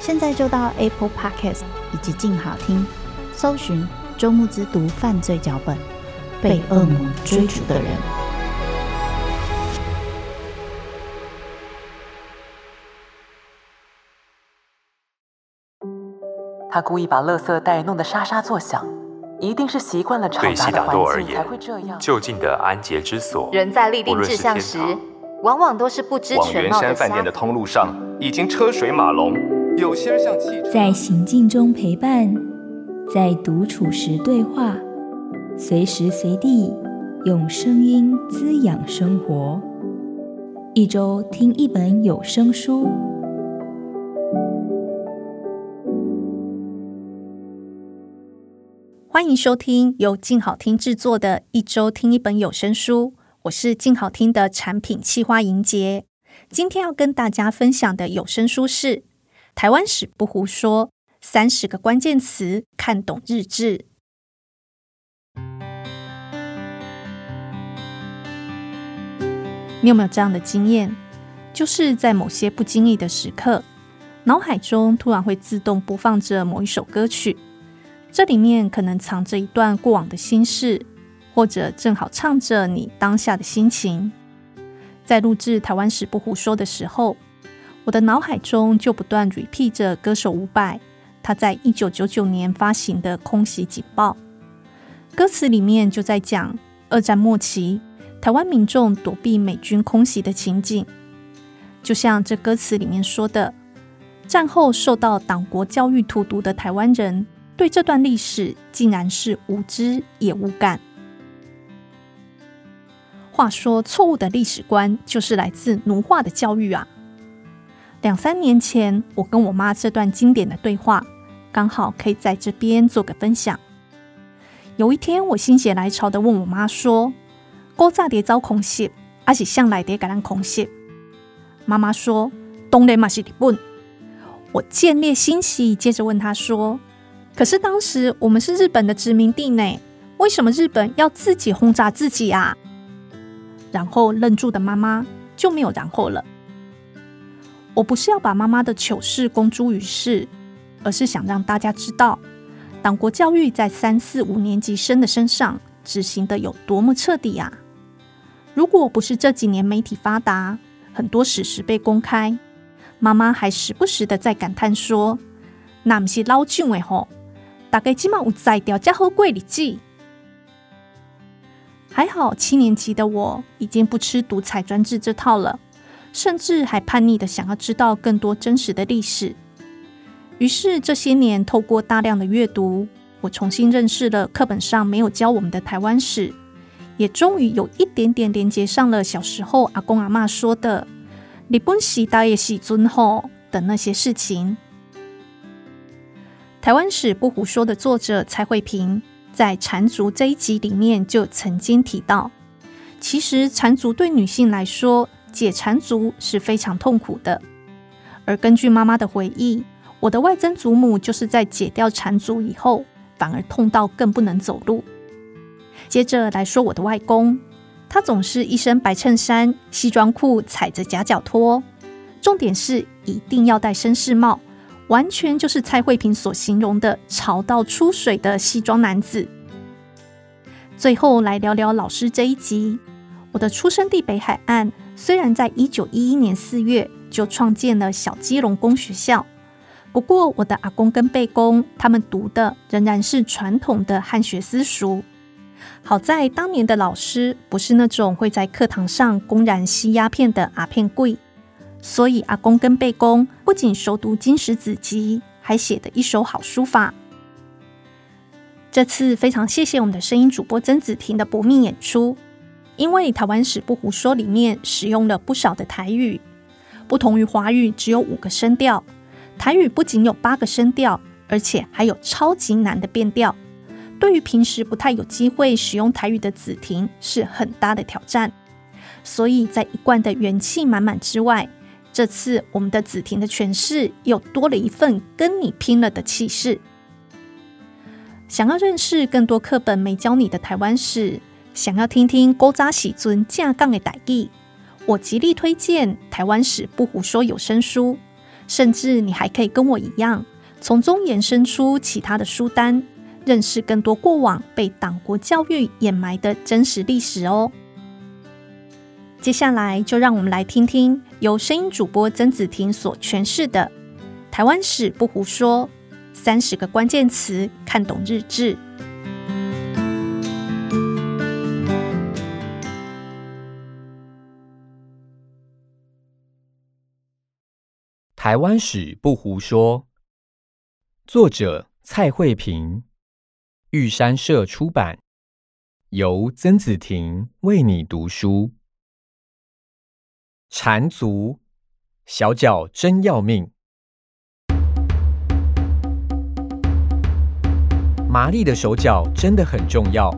现在就到 Apple Podcast 以及静好听，搜寻周慕之读犯罪脚本，被恶魔追逐的人。他故意把垃圾袋弄得沙沙作响，一定是习惯了嘈杂的环境才会这样。就近的安洁之所，人在立定志向时。往往都是不知全貌的。往圆山饭店的通路上已经车水马龙，有些人像汽车。在行进中陪伴，在独处时对话，随时随地用声音滋养生活。一周听一本有声书，欢迎收听由静好听制作的一周听一本有声书。我是静好听的产品企划莹杰，今天要跟大家分享的有声书是《台湾史不胡说：三十个关键词看懂日治》。你有没有这样的经验？就是在某些不经意的时刻，脑海中突然会自动播放着某一首歌曲，这里面可能藏着一段过往的心事。或者正好唱着你当下的心情，在录制《台湾史不胡说》的时候，我的脑海中就不断 repeat 着歌手伍佰他在一九九九年发行的《空袭警报》，歌词里面就在讲二战末期台湾民众躲避美军空袭的情景，就像这歌词里面说的，战后受到党国教育荼毒的台湾人，对这段历史竟然是无知也无感。话说，错误的历史观就是来自奴化的教育啊！两三年前，我跟我妈这段经典的对话，刚好可以在这边做个分享。有一天，我心血来潮的问我妈说：“古早在遭空袭，还是向来在给人空袭？”妈妈说：“当然嘛是日本。”我见猎心喜，接着问她说：“可是当时我们是日本的殖民地呢，为什么日本要自己轰炸自己啊？”然后愣住的妈妈就没有然后了。我不是要把妈妈的糗事公诸于世，而是想让大家知道，党国教育在三四五年级生的身上执行的有多么彻底呀！如果不是这几年媒体发达，很多史实被公开，妈妈还时不时的在感叹说：“那不是老蒋的吼，大概起码有在掉家好贵日子。”还好，七年级的我已经不吃独裁专制这套了，甚至还叛逆的想要知道更多真实的历史。于是这些年，透过大量的阅读，我重新认识了课本上没有教我们的台湾史，也终于有一点点连接上了小时候阿公阿嬷说的“日本时代的时阵吼”的那些事情。台湾史不胡说的作者蔡慧萍。在缠足这一集里面就曾经提到，其实缠足对女性来说，解缠足是非常痛苦的。而根据妈妈的回忆，我的外曾祖母就是在解掉缠足以后，反而痛到更不能走路。接着来说我的外公，他总是一身白衬衫、西装裤，踩着夹脚拖，重点是一定要戴绅士帽。完全就是蔡慧萍所形容的潮到出水的西装男子。最后来聊聊老师这一集。我的出生地北海岸，虽然在一九一一年四月就创建了小基隆公学校，不过，我的阿公跟背公他们读的仍然是传统的汉学私塾。好在当年的老师不是那种会在课堂上公然吸鸦片的阿片贵，所以阿公跟背公不仅熟读经史子集，还写得一手好书法。这次非常谢谢我们的声音主播曾子婷的搏命演出，因为《台湾史不胡说》里面使用了不少的台语，不同于华语只有五个声调，台语不仅有八个声调，而且还有超级难的变调。对于平时不太有机会使用台语的子婷是很大的挑战，所以在一贯的元气满满之外，这次我们的子婷的诠释又多了一份跟你拼了的气势。想要认识更多课本没教你的台湾史，想要听听勾扎喜尊架杠的台语，我极力推荐《台湾史不胡说》有声书，甚至你还可以跟我一样，从中延伸出其他的书单。认识更多过往被党国教育掩埋的真实历史哦。接下来就让我们来听听由声音主播曾子婷所诠释的《台湾史不胡说》，三十个关键词看懂日志。《台湾史不胡说》，作者蔡慧萍。玉山社出版，由曾子婷为你读书。缠足，小脚真要命。麻利的手脚真的很重要，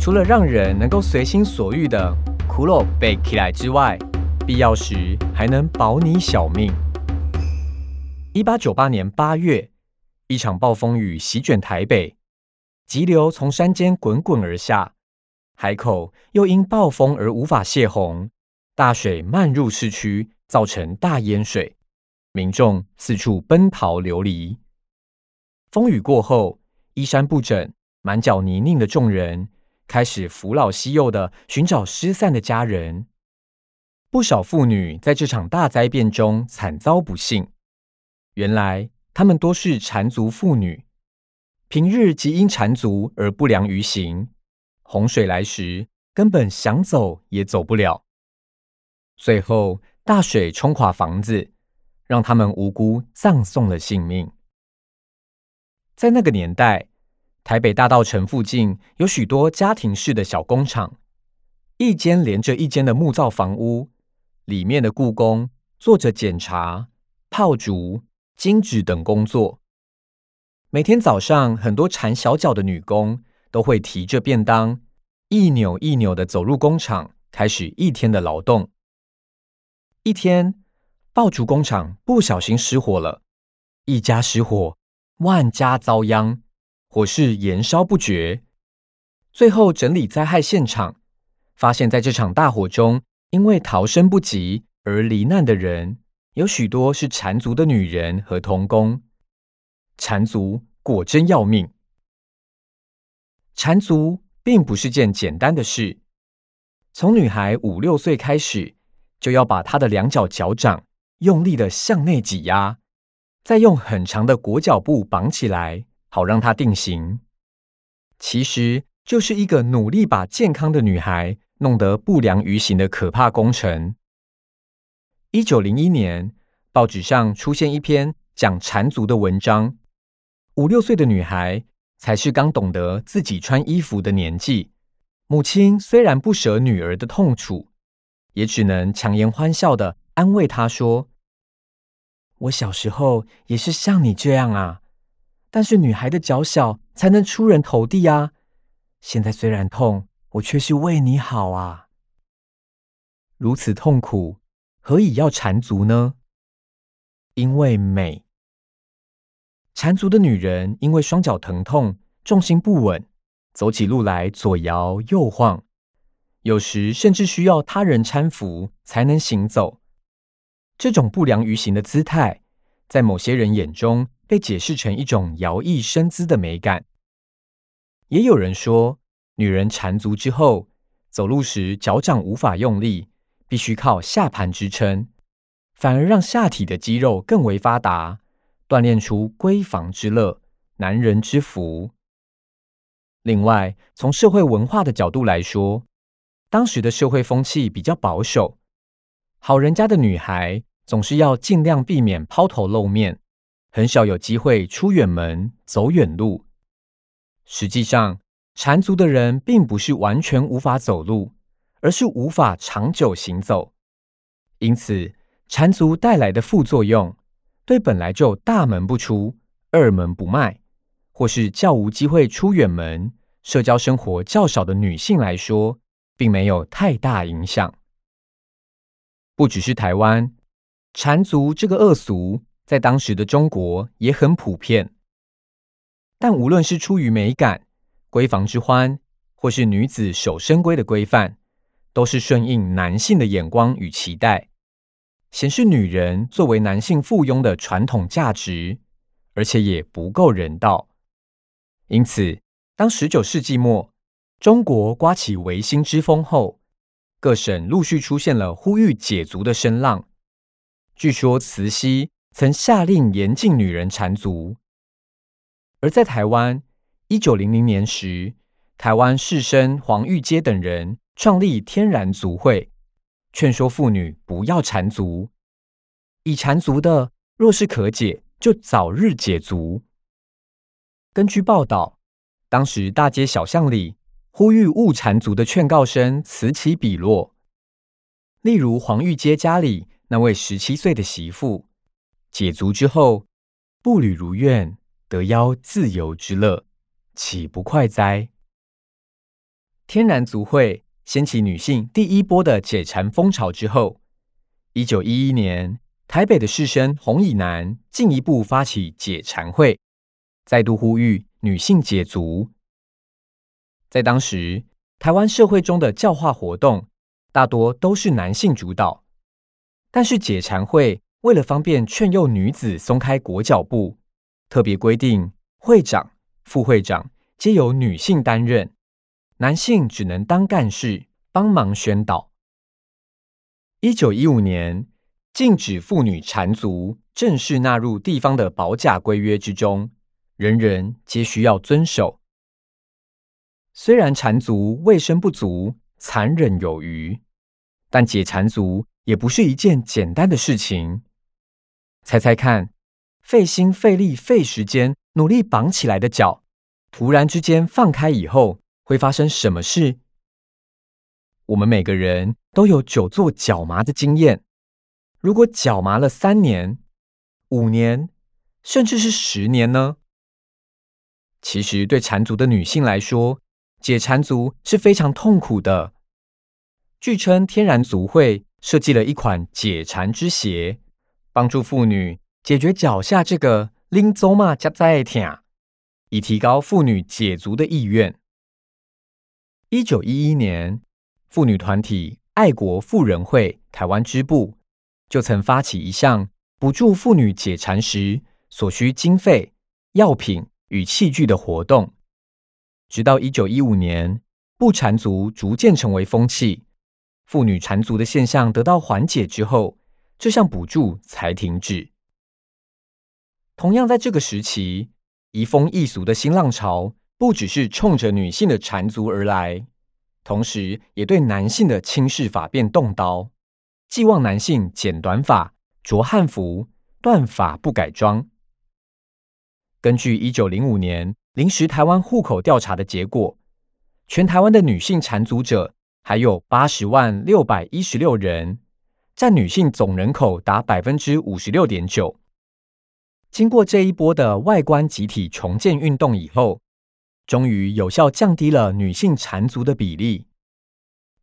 除了让人能够随心所欲的苦肉背起来之外，必要时还能保你小命。一八九八年八月，一场暴风雨席卷台北。急流从山间滚滚而下，海口又因暴风而无法泄洪，大水漫入市区，造成大淹水，民众四处奔逃流离。风雨过后，衣衫不整、满脚泥泞的众人开始扶老携幼的寻找失散的家人。不少妇女在这场大灾变中惨遭不幸，原来他们多是缠足妇女。平日即因缠足而不良于行，洪水来时根本想走也走不了。最后大水冲垮房子，让他们无辜葬送了性命。在那个年代，台北大稻城附近有许多家庭式的小工厂，一间连着一间的木造房屋，里面的雇工做着检查、炮竹、金纸等工作。每天早上，很多缠小脚的女工都会提着便当，一扭一扭地走入工厂，开始一天的劳动。一天，爆竹工厂不小心失火了，一家失火，万家遭殃，火势延烧不绝。最后整理灾害现场，发现在这场大火中，因为逃生不及而罹难的人，有许多是缠足的女人和童工。缠足果真要命。缠足并不是件简单的事，从女孩五六岁开始，就要把她的两脚脚掌用力的向内挤压，再用很长的裹脚布绑起来，好让她定型。其实就是一个努力把健康的女孩弄得不良于行的可怕工程。一九零一年，报纸上出现一篇讲缠足的文章。五六岁的女孩才是刚懂得自己穿衣服的年纪，母亲虽然不舍女儿的痛楚，也只能强颜欢笑的安慰她说：“我小时候也是像你这样啊，但是女孩的脚小才能出人头地啊。现在虽然痛，我却是为你好啊。如此痛苦，何以要缠足呢？因为美。”缠足的女人因为双脚疼痛、重心不稳，走起路来左摇右晃，有时甚至需要他人搀扶才能行走。这种不良于行的姿态，在某些人眼中被解释成一种摇曳生姿的美感。也有人说，女人缠足之后，走路时脚掌无法用力，必须靠下盘支撑，反而让下体的肌肉更为发达。锻炼出闺房之乐、男人之福。另外，从社会文化的角度来说，当时的社会风气比较保守，好人家的女孩总是要尽量避免抛头露面，很少有机会出远门、走远路。实际上，缠足的人并不是完全无法走路，而是无法长久行走。因此，缠足带来的副作用，对本来就大门不出、二门不迈，或是较无机会出远门、社交生活较少的女性来说，并没有太大影响。不只是台湾，缠足这个恶俗在当时的中国也很普遍。但无论是出于美感、闺房之欢，或是女子守身规的规范，都是顺应男性的眼光与期待，显示女人作为男性附庸的传统价值，而且也不够人道。因此，当十九世纪末中国刮起维新之风后，各省陆续出现了呼吁解足的声浪。据说慈禧曾下令严禁女人缠足。而在台湾，一九零零年时，台湾士绅黄玉阶等人创立天然足会，劝说妇女不要缠足，已缠足的若是可解，就早日解足。根据报道，当时大街小巷里呼吁勿缠足的劝告声此起彼落。例如黄玉阶家里那位十七岁的媳妇，解足之后，步履如愿。得邀自由之乐，岂不快哉？天然足会掀起女性第一波的解缠风潮之后，一九一一年，台北的士绅洪以南进一步发起解缠会，再度呼吁女性解足。在当时，台湾社会中的教化活动大多都是男性主导，但是解缠会为了方便劝诱女子松开裹脚布。特别规定，会长、副会长皆由女性担任，男性只能当干事，帮忙宣导。一九一五年，禁止妇女缠足正式纳入地方的保甲规约之中，人人皆需要遵守。虽然缠足卫生不足、残忍有余，但解缠足也不是一件简单的事情。猜猜看。费心费力费时间努力绑起来的脚，突然之间放开以后，会发生什么事？我们每个人都有久坐脚麻的经验。如果脚麻了三年、五年，甚至是十年呢？其实对缠足的女性来说，解缠足是非常痛苦的。据称，天然足会设计了一款解缠之鞋，帮助妇女。解决脚下这个拎走马夹在疼，以提高妇女解足的意愿。一九一一年，妇女团体爱国妇人会台湾支部就曾发起一项补助妇女解缠时所需经费、药品与器具的活动。直到一九一五年，不缠足逐渐成为风气，妇女缠足的现象得到缓解之后，这项补助才停止。同样在这个时期，移风易俗的新浪潮不只是冲着女性的缠足而来，同时也对男性的轻视法变动刀，寄望男性剪短发、着汉服、断发不改装。根据一九零五年临时台湾户口调查的结果，全台湾的女性缠足者还有八十万六百一十六人，占女性总人口达百分之五十六点九。经过这一波的外观集体重建运动以后，终于有效降低了女性缠足的比例。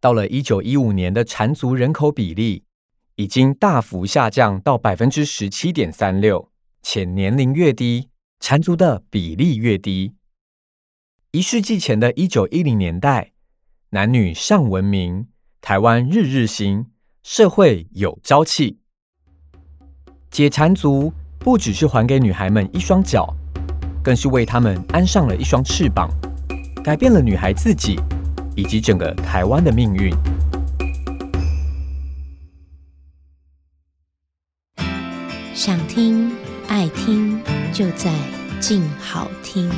到了一九一五年的缠足人口比例已经大幅下降到百分之十七点三六，且年龄越低，缠足的比例越低。一世纪前的一九一零年代，男女尚文明，台湾日日新，社会有朝气，解缠足。不只是还给女孩们一双脚，更是为他们安上了一双翅膀，改变了女孩自己以及整个台湾的命运。想听爱听就在静好听。